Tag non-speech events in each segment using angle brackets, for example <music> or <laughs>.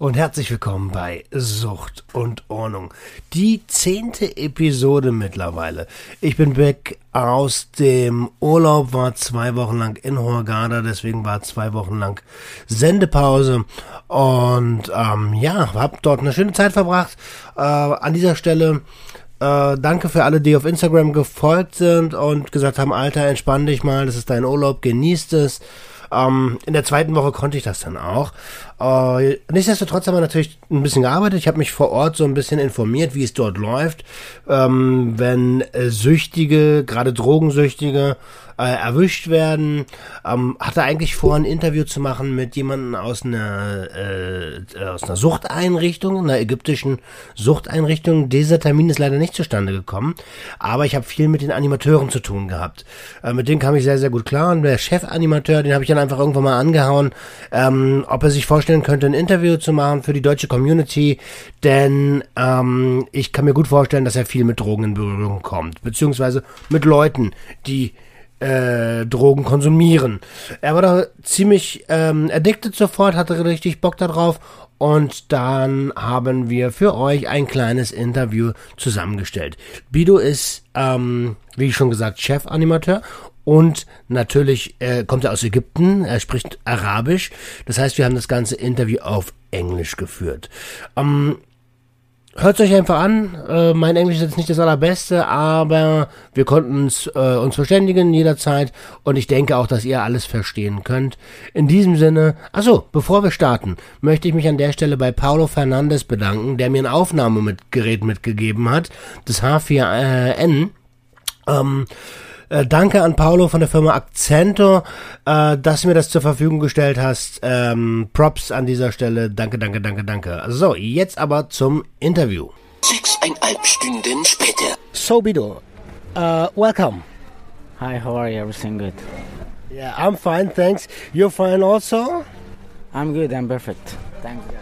und herzlich willkommen bei Sucht und Ordnung. Die zehnte Episode mittlerweile. Ich bin weg aus dem Urlaub, war zwei Wochen lang in Hurghada, deswegen war zwei Wochen lang Sendepause und ähm, ja, hab dort eine schöne Zeit verbracht. Äh, an dieser Stelle äh, danke für alle, die auf Instagram gefolgt sind und gesagt haben, Alter, entspann dich mal, das ist dein Urlaub, genießt es. Ähm, in der zweiten Woche konnte ich das dann auch. Äh, nichtsdestotrotz haben wir natürlich ein bisschen gearbeitet. Ich habe mich vor Ort so ein bisschen informiert, wie es dort läuft. Ähm, wenn äh, Süchtige, gerade Drogensüchtige, äh, erwischt werden. Ähm, hatte eigentlich vor, ein Interview zu machen mit jemandem aus einer, äh, aus einer Suchteinrichtung, einer ägyptischen Suchteinrichtung. Dieser Termin ist leider nicht zustande gekommen, aber ich habe viel mit den Animateuren zu tun gehabt. Äh, mit denen kam ich sehr, sehr gut klar und der Chefanimateur, den habe ich dann einfach irgendwann mal angehauen, ähm, ob er sich vorstellen könnte, ein Interview zu machen für die deutsche Community, denn ähm, ich kann mir gut vorstellen, dass er viel mit Drogen in Berührung kommt, beziehungsweise mit Leuten, die äh, Drogen konsumieren. Er war da ziemlich ähm, addicted sofort, hatte richtig Bock darauf und dann haben wir für euch ein kleines Interview zusammengestellt. Bido ist, ähm, wie schon gesagt, Chefanimateur und natürlich äh, kommt er aus Ägypten, er spricht Arabisch. Das heißt, wir haben das ganze Interview auf Englisch geführt. Ähm, Hört euch einfach an. Äh, mein Englisch ist jetzt nicht das allerbeste, aber wir konnten uns, äh, uns verständigen jederzeit und ich denke auch, dass ihr alles verstehen könnt. In diesem Sinne, achso, bevor wir starten, möchte ich mich an der Stelle bei Paulo Fernandes bedanken, der mir ein Aufnahmegerät mitgegeben hat, das H4N. Ähm, äh, danke an Paulo von der Firma Accento, äh, dass du mir das zur Verfügung gestellt hast. Ähm, Props an dieser Stelle. Danke, danke, danke, danke. So, jetzt aber zum Interview. Sechseinhalb Stunden später. So, Bido, uh, welcome. Hi, how are you? Everything good? Yeah, I'm fine, thanks. You're fine also? I'm good. I'm perfect. Thanks.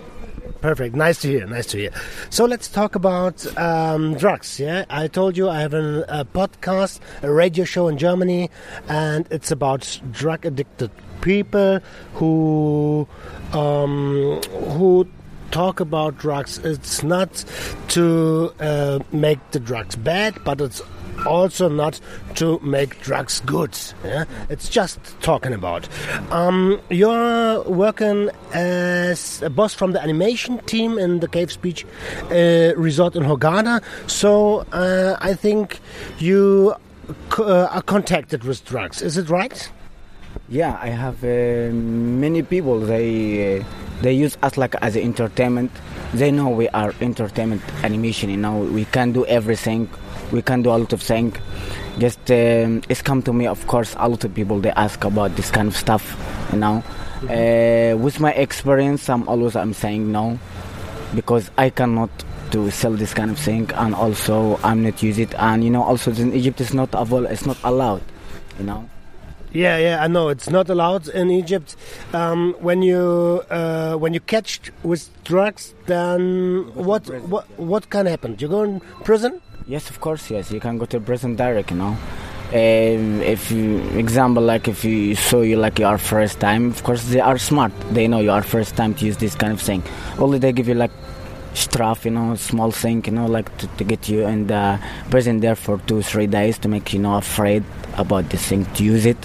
Perfect. Nice to hear. Nice to hear. So let's talk about um, drugs. Yeah, I told you I have an, a podcast, a radio show in Germany, and it's about drug addicted people who um, who talk about drugs. It's not to uh, make the drugs bad, but it's also not to make drugs good. Yeah? It's just talking about. Um, you're working as a boss from the animation team in the Cave Speech uh, Resort in Hurghada. So uh, I think you uh, are contacted with drugs. Is it right? Yeah, I have uh, many people. They uh, they use us like as entertainment. They know we are entertainment animation. You know, we can do everything we can do a lot of things. Just um, it's come to me, of course, a lot of people they ask about this kind of stuff, you know. Mm-hmm. Uh, with my experience, I'm always I'm saying no, because I cannot to sell this kind of thing, and also I'm not use it, and you know, also in Egypt it's not avail- it's not allowed, you know. Yeah, yeah, I know it's not allowed in Egypt. Um, when you uh, when you catch with drugs, then what what what can happen? You go in prison? Yes, of course, yes. You can go to prison direct, you know. Um, if you, example, like if you saw you like your first time, of course they are smart. They know you are first time to use this kind of thing. Only they give you like straff, you know, small thing, you know, like to, to get you in the prison there for two, three days to make you know afraid about this thing to use it.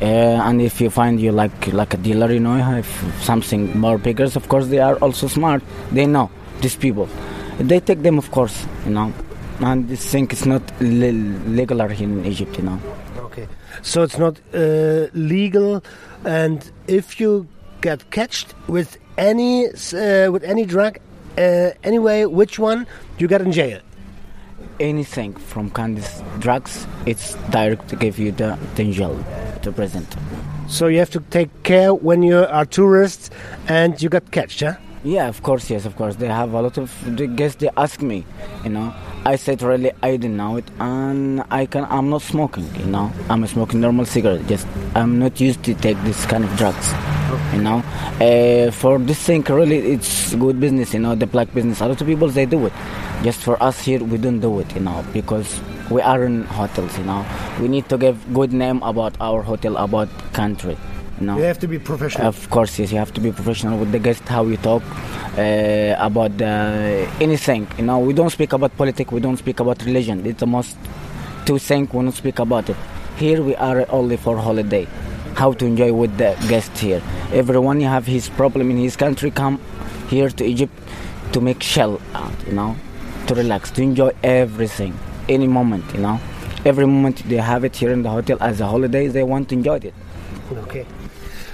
Uh, and if you find you like like a dealer, you know, if something more bigger, of course they are also smart. They know these people. They take them, of course, you know and this thing is not legal here in Egypt, you know. Okay, so it's not uh, legal, and if you get catched with any uh, with any drug, uh, anyway, which one you get in jail? Anything from Candice drugs, it's direct to give you the, the jail to present. So you have to take care when you are tourists and you get catched, yeah? Yeah, of course, yes, of course. They have a lot of the guests. They ask me, you know. I said really I didn't know it, and I can. I'm not smoking, you know. I'm smoking normal cigarette. Just I'm not used to take this kind of drugs, you know. Uh, for this thing, really, it's good business, you know. The black business. A lot of people they do it. Just for us here, we don't do it, you know, because we are in hotels, you know. We need to give good name about our hotel, about country, you. You have to be professional. Of course, yes, you have to be professional with the guest, how you talk uh, about uh, anything. You know, we don't speak about politics, we don't speak about religion. It's the most two things we don't speak about it. Here we are only for holiday. How to enjoy with the guest here. Everyone you have his problem in his country come here to Egypt to make shell out, you know, to relax, to enjoy everything, any moment, you know. Every moment they have it here in the hotel as a holiday, they want to enjoy it. Okay.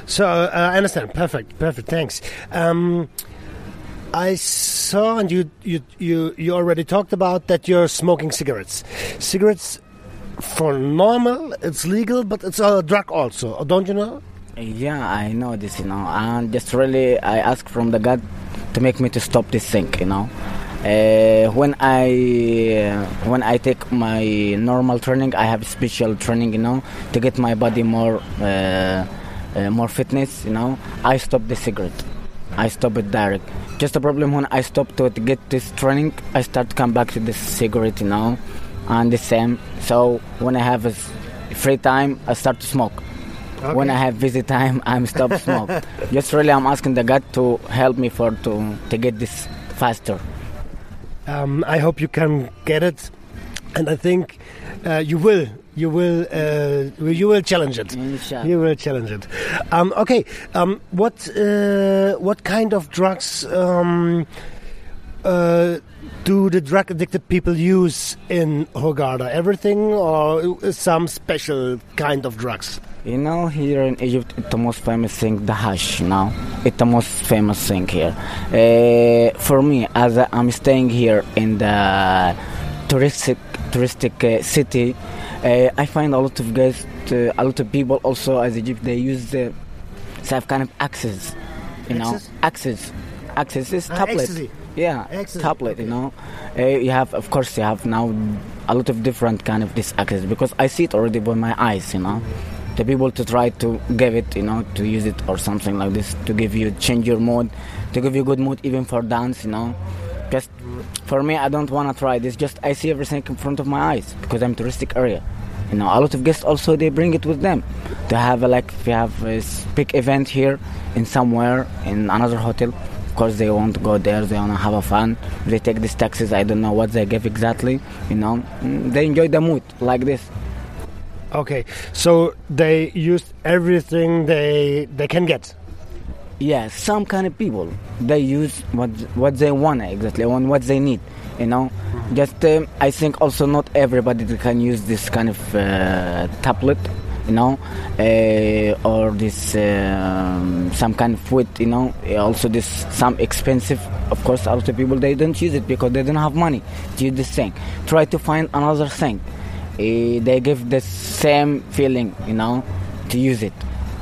So uh, I understand. Perfect. Perfect. Thanks. Um, I saw, and you, you you you already talked about that you're smoking cigarettes. Cigarettes, for normal, it's legal, but it's a drug also. Don't you know? Yeah, I know this, you know, and just really I ask from the God to make me to stop this thing, you know. Uh, when I uh, when I take my normal training, I have special training, you know, to get my body more uh, uh, more fitness, you know. I stop the cigarette. I stop it direct. Just a problem when I stop to, get this training, I start to come back to the cigarette, you know, and the same. So when I have a free time, I start to smoke. When I have busy time, <laughs> I'm stop smoke. Just really, I'm asking the God to help me for to to get this faster. Um, I hope you can get it, and I think uh, you will. You will. Uh, you will challenge it. Inshallah. You will challenge it. Um, okay. Um, what uh, what kind of drugs um, uh, do the drug addicted people use in Hurghada? Everything or some special kind of drugs? You know, here in Egypt, it's the most famous thing, the hash. Know, it's the most famous thing here. Uh, for me, as I'm staying here in the touristic touristic uh, city, uh, I find a lot of guys, uh, a lot of people also as Egypt, they use the have kind of access. You know, Access? access. Access is Ah, tablet. ecstasy. Yeah, Ecstasy, tablet. You know, uh, you have, of course, you have now a lot of different kind of this access because I see it already by my eyes. You know, the people to try to give it, you know, to use it or something like this to give you change your mood, to give you good mood even for dance. You know, just for me, I don't want to try this. Just I see everything in front of my eyes because I'm touristic area. You know, a lot of guests also they bring it with them. They have a, like if you have a big event here in somewhere in another hotel. Of course, they want to go there. They want to have a fun. They take these taxis. I don't know what they give exactly. You know, Mm, they enjoy the mood like this. Okay, so they used everything they they can get. Yeah, some kind of people they use what what they want exactly, on what they need. You know, just um, I think also not everybody can use this kind of uh, tablet. You know, uh, or this um, some kind of food. You know, also this some expensive. Of course, a lot of people they don't use it because they don't have money to use this thing. Try to find another thing. Uh, they give the same feeling. You know, to use it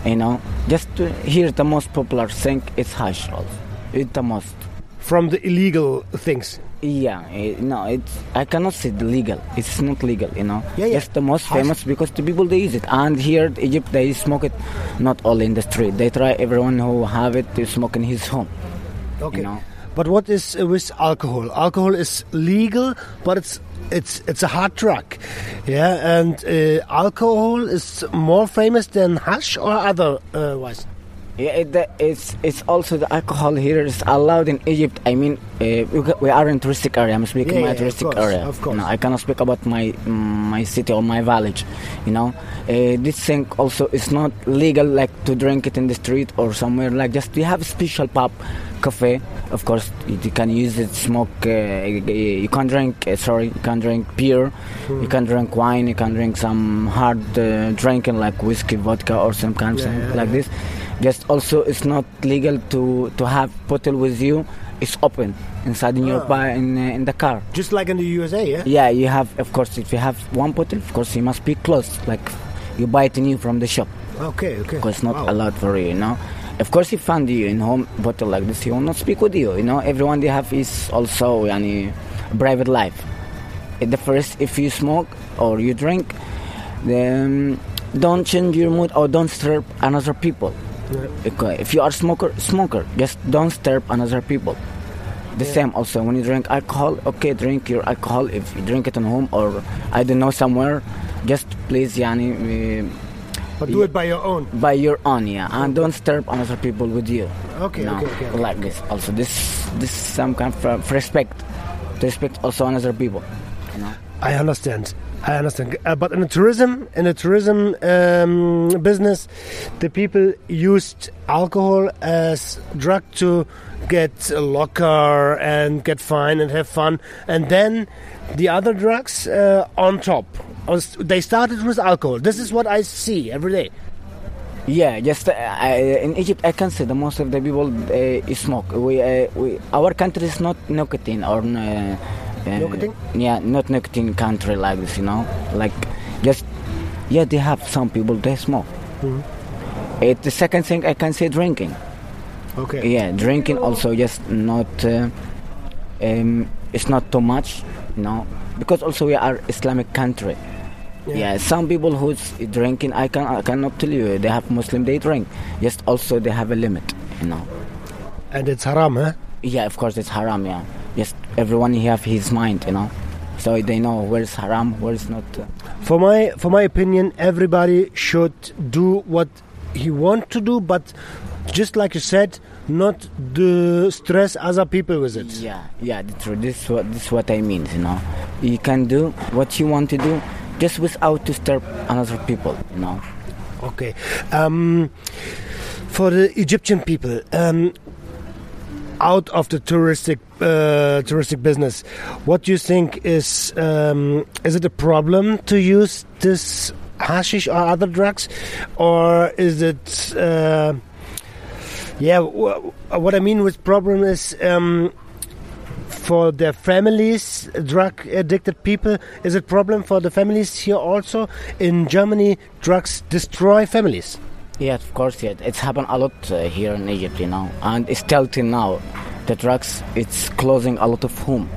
you know just to hear the most popular thing is hash it's the most. From the illegal things. yeah eh, no it's i cannot say the legal. It's not legal you know. Yeah, yeah. it's the most famous because the people they use it. And here in egypt they smoke it. Not all in the street. They try everyone who have it to smoke in his home. Okay. you know? But what is with alcohol? Alcohol is legal, but it's it's it's a hard drug. Yeah, and uh, alcohol is more famous than hash or otherwise. Yeah, it, it's it's also the alcohol here is allowed in Egypt. I mean, uh, we, are in touristic area. I'm speaking Yeah, my yeah, of touristic course, area. of course. Know, I cannot speak about my my city or my village. You know, uh, this thing also is not legal like to drink it in the street or somewhere. Like just we have a special pub, cafe. Of course, you, can use it, smoke. Uh, you can drink. Uh, sorry, you can drink beer. Hmm. You can drink wine. You can drink some hard uh, drinking like whiskey, vodka, or some kind of yeah, like this. Just also, it's not legal to to have bottle with you. It's open inside in your Ah. bar in uh, in the car. Just like in the USA, yeah. Yeah, you have. Of course, if you have one bottle, of course, you must be closed. Like you buy it new from the shop Okay, okay. because it's not Wow. allowed for you. You know, of course he find you in home bottle like this he will not speak with you you know everyone they have is also yani private life At the first if you smoke or you drink then don't change your mood or don't disturb another people okay. if you are smoker smoker just don't disturb another people the same also when you drink alcohol okay drink your alcohol if you drink it at home or i don't know somewhere just please yani uh, But do it by your own. by your own yeah and don't disturb other people with you Okay, you know, okay, okay, okay. like this also this this some kind of uh, respect to respect also another people you know I understand. I understand. Uh, but in the tourism, in the tourism um, business, the people used alcohol as drug to get a locker and get fine and have fun, and then the other drugs uh, on top. They started with alcohol. This is what I see every day. Yeah, just uh, in Egypt, I can say the most of the people uh, smoke. We, uh, we, our country is not nicotine or uh, Nicotine? Yeah, not nicotine country like this. You know, like just yeah, they have some people they smoke. Uh, the second thing I can say drinking. Okay. Yeah, drinking also just not. Uh, um, it's not too much, you know, because also we are Islamic country. Yeah. some people who's drinking, I can I cannot tell you. They have Muslim, they drink. Just also they have a limit, you know. And it's haram, huh? Yeah, of course it's haram. Yeah, just everyone have his mind, you know. So they know where's haram, where's not. For my for my opinion, everybody should do what he want to do, but just like you said, not do stress other people with it. yeah, yeah, the truth. This is what this is what I mean, you know. You can do what you want to do, just without to disturb another people, you know. Okay. Um, for the Egyptian people, um, out of the touristic uh, touristic business, what do you think is um, is it a problem to use this hashish or other drugs, or is it? Uh, yeah, wh- what I mean with problem is. Um, for their families, drug addicted people, is it problem for the families here also? In Germany, drugs destroy families. Yeah, of course, yeah. It's happened a lot uh, here in Egypt, you know, and it's still till now. The drugs, it's closing a lot of home.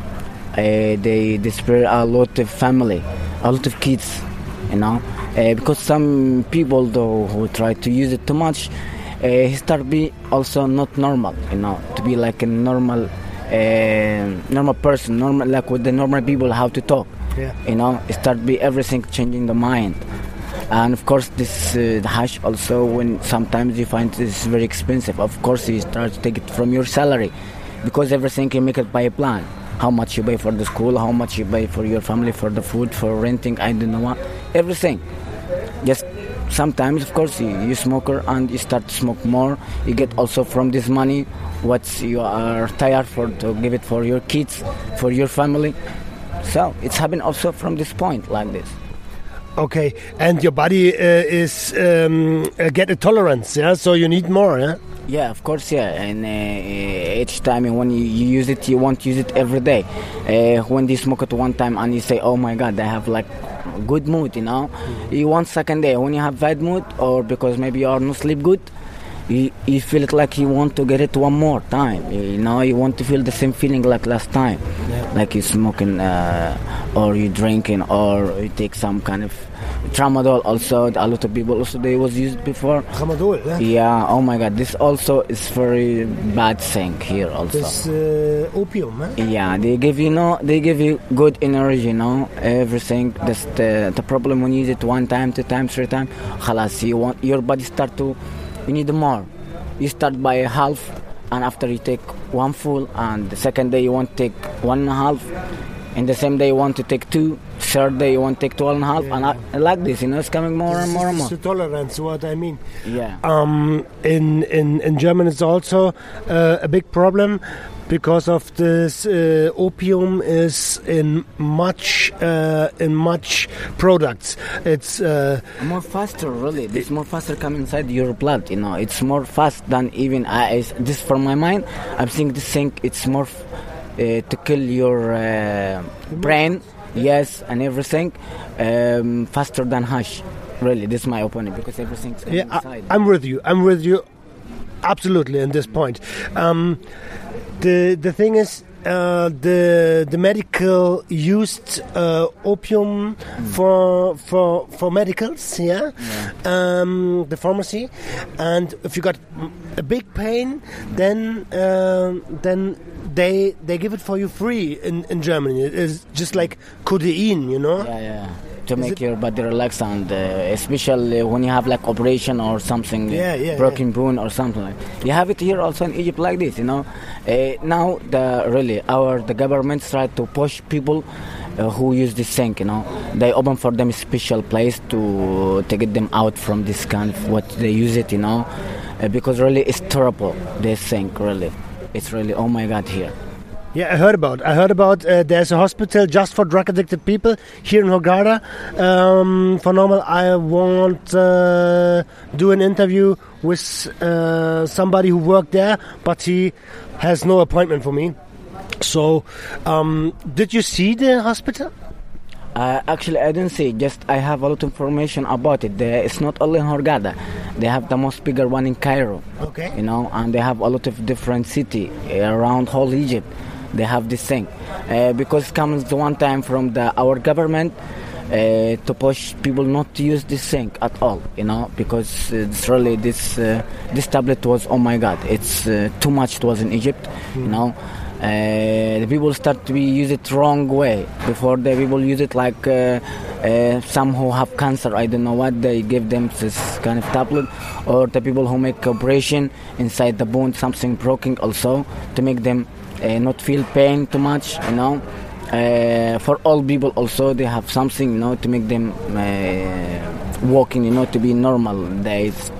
Uh, they despair a lot of family, a lot of kids, you know, uh, because some people though who try to use it too much, uh, he start be also not normal, you know, to be like a normal, uh, normal person, normal like with the normal people how to talk. Yeah. You know, it start be everything changing the mind and of course this uh, hash also when sometimes you find this very expensive of course you start to take it from your salary. Because everything you make it by a plan. How much you pay for the school how much you pay for your family for the food for renting i don't know what everything. Just sometimes of course you, you smoker and you start to smoke more. You get also from this money what you are tired for to give it for your kids for your family. So it's happened also from this point like this Okay, and your body uh, is um, uh, get a tolerance, yeah. So you need more, yeah. Yeah, of course, yeah. And uh, each time when you, you use it, you won't use it every day. Uh, when you smoke it one time and you say, "Oh my God, I have like good mood," you know, you want second day. When you have bad mood, or because maybe you are not sleep good, you, you feel it like you want to get it one more time. You know, you want to feel the same feeling like last time, like you smoking uh, or you drinking or you take some kind of tramadol. Also, a lot of people also they was used before. Tramadol, yeah. Yeah, oh my god, this also is very bad thing here also. This uh, opium, eh? yeah, they give you no, they give you good energy, you know, everything. That's the the problem when you use it one time, two times, three times. Khalas, you want your body start to, you need more. You start by half, and after you take one full, and the second day you want to take one and a half, and the same day you want to take two. Third day you want to take 12 and a half and I, like this, you know, it's coming more and more and more. The tolerance, what I mean. Yeah. Um, in in in German, it's also uh, a big problem because of this uh, opium is in much uh, in much products. It's uh, more faster really it's more faster come inside your blood you know it's more fast than even I, I- this for my mind i'm thinking this thing it's more uh, to kill your uh, brain yes and everything um, faster than hash really this is my opinion because everything's yeah. I, inside I'm with you. I'm with you. absolutely in this point. Um, the the thing is. Uh, the the medical used uh, opium for for for medicals, yeah, Um, the pharmacy, and if you got a big pain, then um then they they give it for you free in in Germany. It's just like codeine, you know. Yeah, yeah. To Is make your body relax and uh, especially when you have like operation or something, Yeah, yeah, broken bone or something like. You have it here also in Egypt like this, you know. Uh, now the really our the government try to push people. Uh, who use this thing, you know, they open for them a special place to to get them out from this kind of what they use it, you know, uh, because really it's terrible. This thing really, it's really oh my god here. Yeah, I heard about. I heard about. Uh, there's a hospital just for drug addicted people here in Hurghada. Um, for normal, I won't uh, do an interview with uh, somebody who worked there, but he has no appointment for me. So, um, did you see the hospital? Uh, actually, I didn't see. Just I have a lot of information about it. There, it's not only in Hurghada. They have the most bigger one in Cairo. Okay. You know, and they have a lot of different city around whole Egypt. They have this thing. Uh, because it comes one time from the our government. Uh, to push people not to use this thing at all, you know, because it's really this uh, this tablet was oh my god, it's uh, too much. It was in Egypt, you know, uh, the people start to be use it wrong way. Before the people use it like uh, uh, some who have cancer. I don't know what they give them this kind of tablet. Or the people who make operation inside the bone something broken also to make them uh, not feel pain too much you know uh, for all people also they have something you know to make them uh, walking you know to be normal days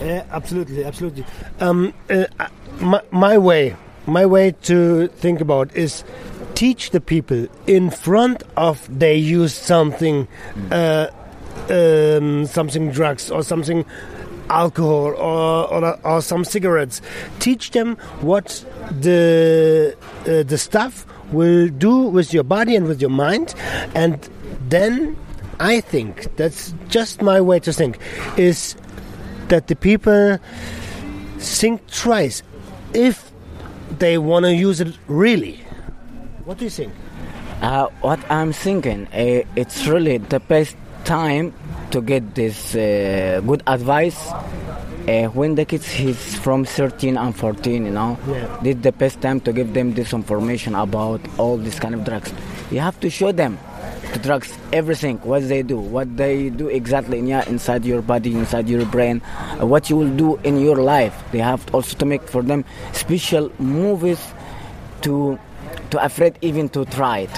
Yeah, absolutely, absolutely. Um, uh, my, my way, my way to think about is teach the people in front of they use something, uh, um, something drugs or something alcohol or, or or some cigarettes. Teach them what the uh, the stuff will do with your body and with your mind, and then I think that's just my way to think is that the people think twice if they want to use it really. What do you think? Uh, what I'm thinking, uh, it's really the best time to get this uh, good advice uh, when the kids is from 13 and 14, you know. Yeah. This the best time to give them this information about all this kind of drugs. You have to show them the drugs, everything, what they do, what they do exactly in your, inside your body, inside your brain, uh, what you will do in your life. They have also to make for them special movies to to afraid even to try it.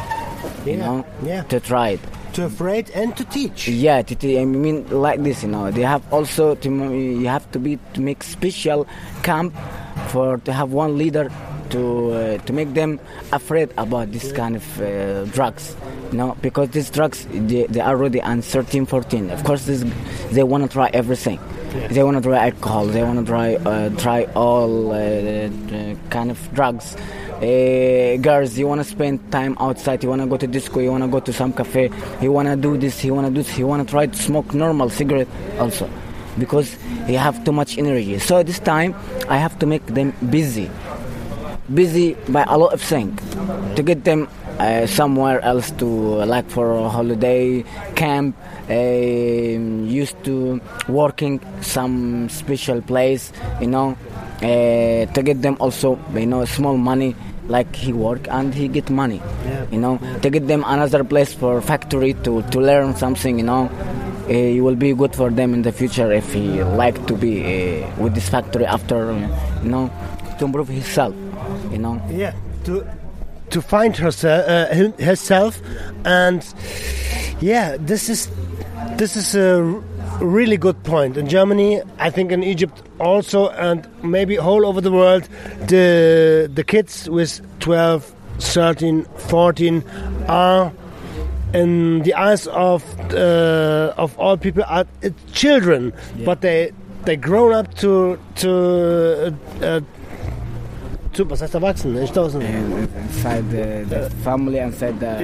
You Yeah, know, yeah. to try it. To afraid and to teach. Yeah, to, to- I mean like this, you know. They have also to you have to be to make special camp for to have one leader to uh, to make them afraid about this kind of uh, drugs, you know, because these drugs they, they are already on 13, 14. Of course, this, they want to try everything. They want to try alcohol. They want to try uh, try all uh, kind of drugs. Uh, girls, you want to spend time outside. You want to go to disco. You want to go to some cafe. You want to do this. You want to do this. You want to try to smoke normal cigarette also, because you have too much energy. So this time, I have to make them busy, busy by a lot of things, to get them uh, somewhere else to like for a holiday camp. Uh, used to working some special place, you know, uh, to get them also you know small money like he work and he get money Yeah. you know to get them another place for factory to to learn something you know uh, it will be good for them in the future if he like to be uh, with this factory after you know to improve himself you know Yeah. To to find herself, uh, herself, and yeah, this is this is a really good point. In Germany, I think in Egypt also, and maybe all over the world, the the kids with 12, 13, 14 are in the eyes of uh, of all people are uh, children, but they they grown up to to uh, uh, to was heißt erwachsen? Ich tausend. inside the, the family inside the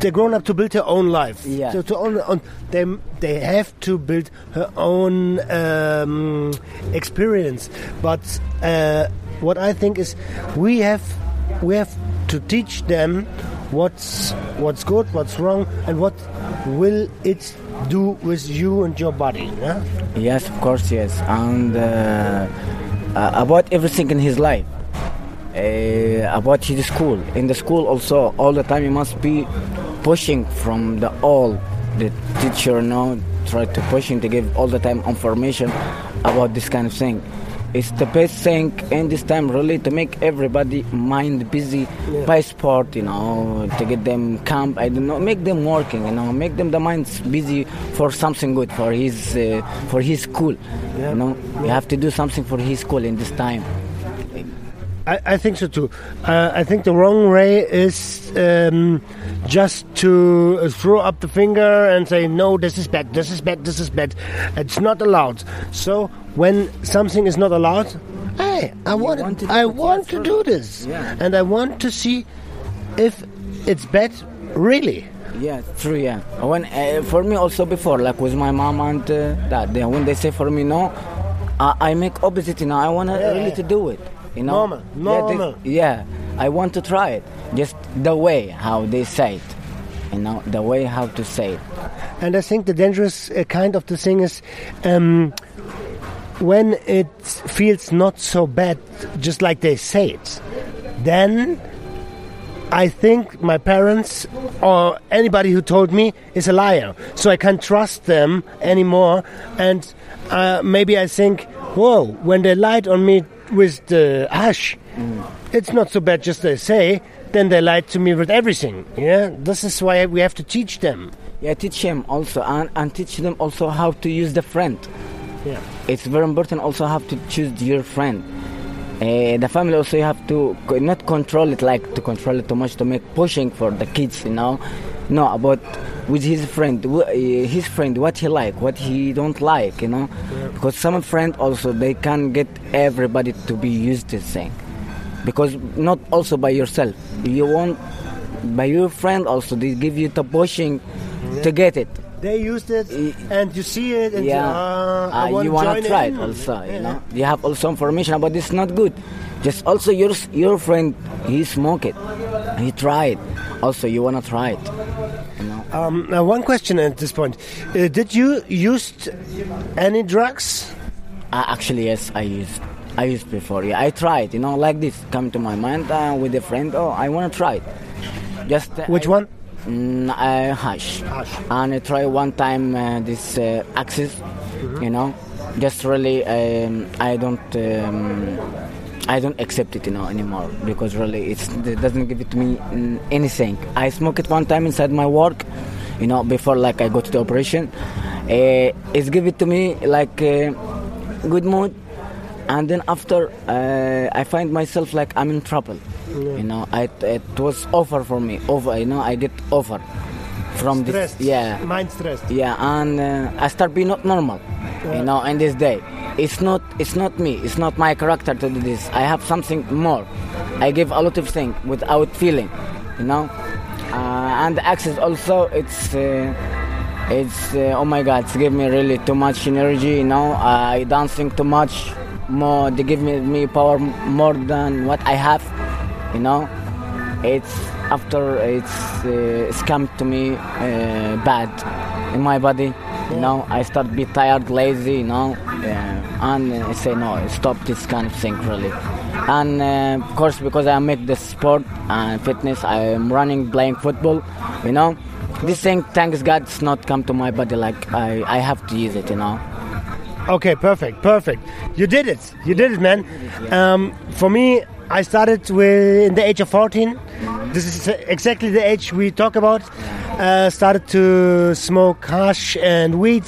they're grown up to build their own life. Yeah. So to own, on, they they have to build her own um, experience. But uh, what I think is we have we have to teach them what's what's good, what's wrong, and what will it do with you and your body. Yeah? Yes, of course, yes. And uh, uh, about everything in his life. Uh, about his school. In the school also, all the time he must be pushing from the all. The teacher now try to pushing to give all the time information about this kind of thing. It's the best thing in this time really to make everybody mind busy by sport, you know, to get them camp. I don't know, make them working, you know, make them the minds busy for something good for his uh, for his school. You know, you have to do something for his school in this time. I, I think so too. Uh, I think the wrong way is um, just to uh, throw up the finger and say, no, this is bad, this is bad, this is bad. It's not allowed. So when something is not allowed, hey, I want, want to do I want to do this. Yeah. And I want to see if it's bad, really. Yeah, true. Yeah, when uh, for me also before, like with my mom and uh, dad, they, when they say for me no, I, I make opposite. You know, I want Yeah, really yeah. to do it. You know, Normal, Yeah, normal. Yeah, I want to try it. Just the way how they say it. You know, the way how to say it. And I think the dangerous uh, kind of the thing is um, when it feels not so bad, just like they say it, then I think my parents or anybody who told me is a liar. So I can't trust them anymore. And uh, maybe I think, whoa, when they lied on me with the hash, it's not so bad, just they say. Then they lied to me with everything. Yeah, this is why we have to teach them. Yeah, teach them also and, and teach them also how to use the friend. Yeah. It's very important also how to choose your friend. Uh, the family also you have to not control it like to control it too much to make pushing for the kids, you know. No, about with his friend, uh, his friend, what he like, what he don't like, you know. Because some friend also they can get everybody to be used to thing. Because not also by yourself, you want by your friend also they give you the pushing to get it. They used it, and you see it, and yeah, you, uh, I Uh, want you to wanna try it also. Yeah. You know, you have also information about this. Not good. Just also your your friend he smoke it, he tried. Also, you wanna try it. Um, now, one question at this point: uh, Did you used any drugs? Uh, actually, yes, I used. I used before. Yeah, I tried. You know, like this come to my mind uh, with a friend. Oh, I wanna try it. Just uh, Which I- one? Mm, uh, hash. Hash. And I try one time uh, this uh, axis, you know, just really um, I don't um, I don't accept it, you know, anymore because really it's, it doesn't give it to me anything. I smoke it one time inside my work, you know, before like I go to the operation. Uh, it's give it to me like uh, good mood, and then after uh, I find myself like I'm in trouble. You know, I, it was over for me. Over, you know, I get over from Stressed. this. Yeah, Mind stressed. yeah, and uh, I start being not normal. You know, in this day, it's not it's not me. It's not my character to do this. I have something more. I give a lot of things without feeling. You know, uh, and access also it's. Uh, it's uh, oh my god it's give me really too much energy you know i dancing too much more they give me, me power more than what i have you know it's after it's uh, it's come to me uh, bad in my body you know i start be tired lazy you know and i say no stop this kind of thing really and uh, of course because i make the sport and fitness i am running playing football you know this thing thanks god it's not come to my body like i i have to use it you know Okay, perfect, perfect. You did it. You did it, man. Um, for me, I started with in the age of 14. This is exactly the age we talk about. Uh, started to smoke hash and weed,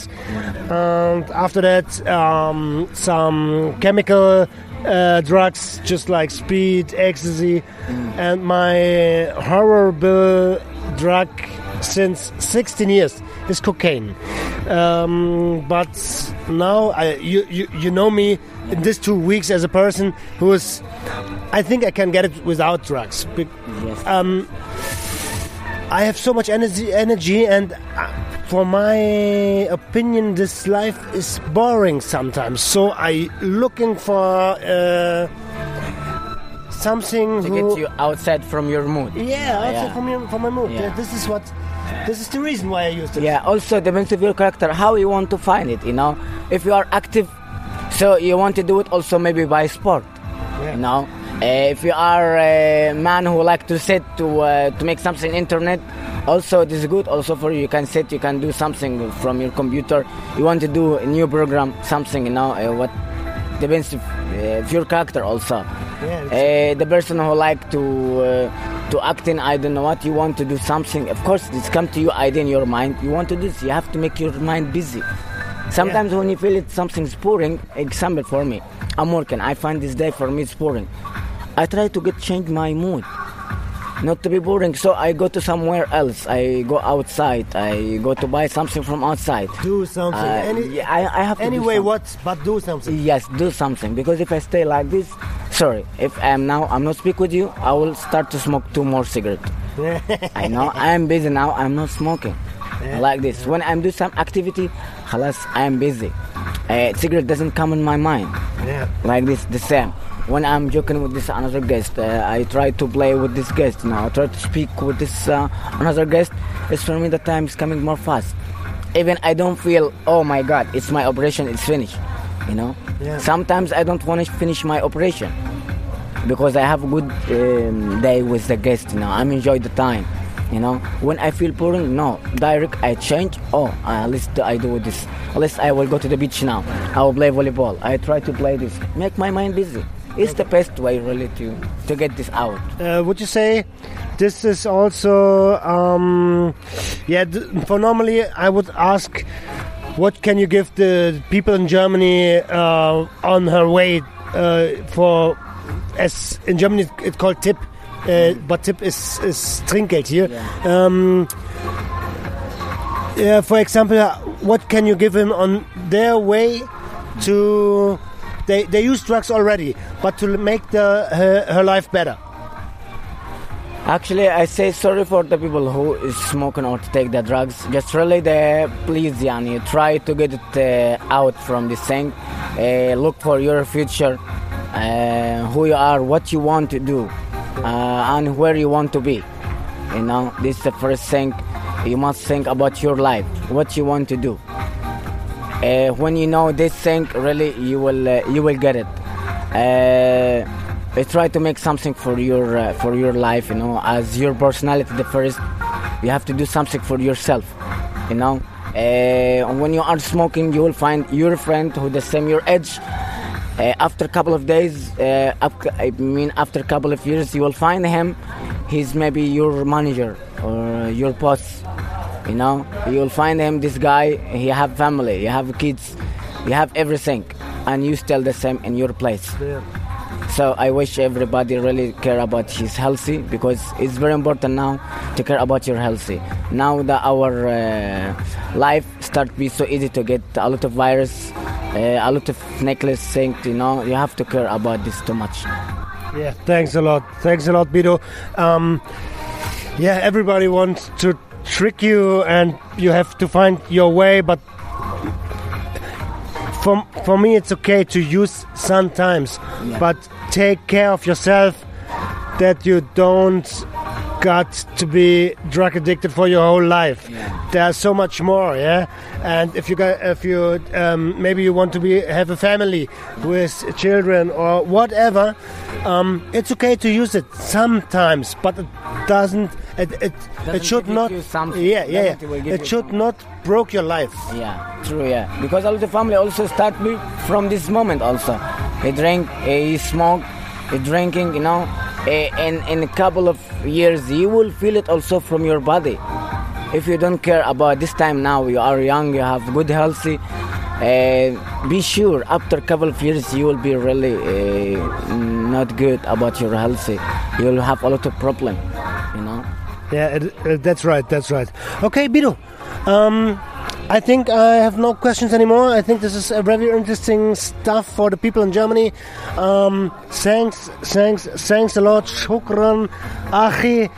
and after that, um, some chemical uh, drugs, just like speed, ecstasy, and my horrible drug since 16 years is cocaine. Um, but now I, you, you you know me in these two weeks as a person who is, I think I can get it without drugs. Um, I have so much energy, energy, and uh, for my opinion, this life is boring sometimes. So I looking for uh, something To who, get you outside from your mood. yeah, also Yeah. from your, from my mood. Yeah. Yeah, this is what, this is the reason why I used it. Yeah, also depends of your character, how you want to find it, you know. If you are active, so you want to do it also maybe by sport, Yeah. you know. Uh, if you are a man who like to sit to uh, to make something internet, also this is good also for you. You can sit, you can do something from your computer. You want to do a new program, something, you know. Uh, what depends of, uh, of your character also. Yeah, Uh, the person who like to uh, to act in I don't know what you want to do something. Of course, it's come to you idea in your mind. You want to do this. You have to make your mind busy. Sometimes when you feel it something's boring, example for me, I'm working. I find this day for me it's boring. I try to get change my mood, not to be boring. So I go to somewhere else. I go outside. I go to buy something from outside. do something. Uh, Any, I, I have to anyway, what? But do something. Yes, do something because if I stay like this, sorry, if I am now, I'm not speak with you, I will start to smoke two more cigarettes. <laughs> I know I am busy now. I'm not smoking like this. When I'm do some activity, halas, I am busy. Uh, cigarette doesn't come in my mind yeah. like this. The same. When I'm joking with this another guest, uh, I try to play with this guest. Now I try to speak with this uh, another guest. It's for me the time is coming more fast. Even I don't feel, oh my God, it's my operation. It's finished. You know. Yeah. Sometimes I don't want to finish my operation because I have a good um, day with the guest. You know, I'm enjoy the time. You know, when I feel boring, no, direct I change. Oh, uh, at least I do this. At least I will go to the beach now. I will play volleyball. I try to play this. Make my mind busy. It's the best way really to to get this out. Uh, would you say this is also um, yeah for normally i would ask what can you give the people in germany uh, on her way uh, for as in germany it's called tip but tip is, is trinkgeld here um, yeah, for example what can you give him on their way to they, they use drugs already but to make the her, her life better Actually, I say sorry for the people who is smoking or to take the drugs. Just really, the please, Yani, try to get it uh, out from this thing. Uh, look for your future, uh, who you are, what you want to do, uh, and where you want to be. You know, this is the first thing. You must think about your life, what you want to do. Uh, when you know this thing, really, you will uh, you will get it. Uh, try to make something for your uh, for your life. You know, as your personality, the first, you have to do something for yourself. You know, uh, when you are smoking, you will find your friend who the same your age. Uh, after a couple of days, uh, I mean, after a couple of years, you will find him. He's maybe your manager or your boss. You know, you will find him. This guy, he have family, you have kids, you have everything, and you still the same in your place. So I wish everybody really care about his healthy because it's very important now to care about your healthy. Now that our uh, life start be so easy to get a lot of virus, uh, a lot of necklace things, you know, you have to care about this too much. Yeah, thanks a lot. Thanks a lot, Bido. Um, yeah, everybody wants to trick you, and you have to find your way. But for for me, it's okay to use sometimes, but take care of yourself that you don't got to be drug addicted for your whole life. There's so much more, yeah. And if you got, if you um, maybe you want to be have a family with children or whatever, um, it's okay to use it sometimes, but it doesn't. It it, Doesn't it should not. Yeah, yeah, it yeah. give It should something. not broke your life. Yeah, true. Yeah, because all the family also start me from this moment. Also, he drink, he smoke, he drinking. You know, Eh, in in a couple of years, you will feel it also from your body. If you don't care about this time now, you are young, you have good healthy. Uh, be sure after a couple of years you will be really uh, not good about your healthy. You will have a lot of problem. Yeah, it, uh, that's right. That's right. Okay, Bido. Um, I think I have no questions anymore. I think this is a very interesting stuff for the people in Germany. Um, thanks, thanks, thanks a lot, Shukran, Achi,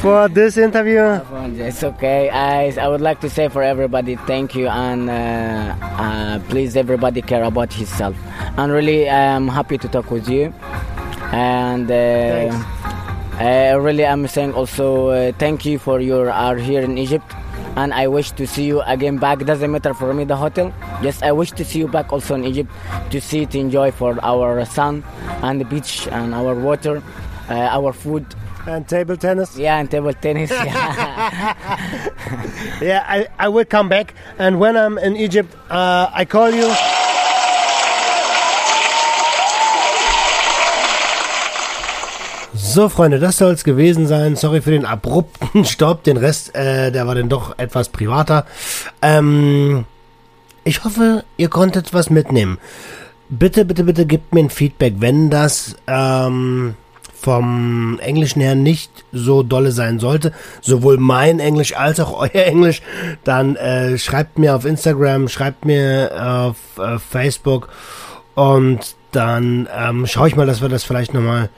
for this interview. It's okay. I, I would like to say for everybody, thank you, and uh, uh, please, everybody care about himself. And really, I'm happy to talk with you. And uh, uh, really, I'm saying also uh, thank you for your are here in Egypt. And I wish to see you again back. Doesn't matter for me the hotel. Just I wish to see you back also in Egypt to see to enjoy for our sun and the beach and our water, uh, our food. And table tennis. Yeah, and table tennis. Yeah. <laughs> <laughs> Yeah, I, I will come back. And when I'm in Egypt, uh, I call you. So, Freunde, das soll es gewesen sein. Sorry für den abrupten <laughs> Stopp. Den Rest, äh, der war dann doch etwas privater. Ähm, ich hoffe, ihr konntet was mitnehmen. Bitte, bitte, bitte gebt mir ein Feedback, wenn das ähm, vom Englischen her nicht so dolle sein sollte, sowohl mein Englisch als auch <laughs> euer Englisch, dann äh, schreibt mir auf Instagram, schreibt mir auf äh, Facebook und dann ähm, schaue ich mal, dass wir das vielleicht nochmal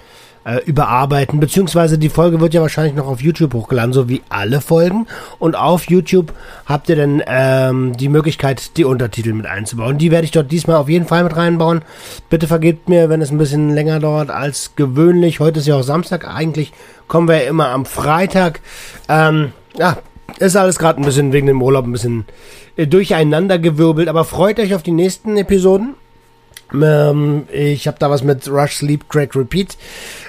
äh, überarbeiten, beziehungsweise die Folge wird ja wahrscheinlich noch auf YouTube hochgeladen, so wie alle Folgen. Und auf YouTube habt ihr dann ähm, die Möglichkeit, die Untertitel mit einzubauen. Die werde ich dort diesmal auf jeden Fall mit reinbauen. Bitte vergebt mir, wenn es ein bisschen länger dauert als gewöhnlich. Heute ist ja auch Samstag. Eigentlich kommen wir ja immer am Freitag. Ähm, ja, ist alles gerade ein bisschen wegen dem Urlaub ein bisschen äh, durcheinandergewirbelt. Aber freut euch auf die nächsten Episoden. Ähm, ich habe da was mit Rush Sleep Crack Repeat,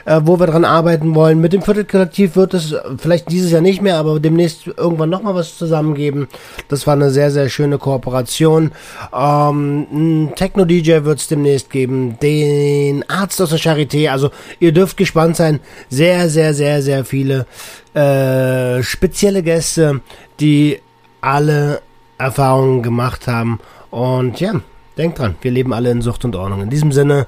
äh, wo wir dran arbeiten wollen. Mit dem Viertelkollektiv wird es vielleicht dieses Jahr nicht mehr, aber demnächst irgendwann nochmal was zusammengeben. Das war eine sehr, sehr schöne Kooperation. Ähm, ein Techno-DJ wird es demnächst geben. Den Arzt aus der Charité. Also ihr dürft gespannt sein. Sehr, sehr, sehr, sehr viele äh, spezielle Gäste, die alle Erfahrungen gemacht haben. Und ja, Denkt dran, wir leben alle in Sucht und Ordnung. In diesem Sinne,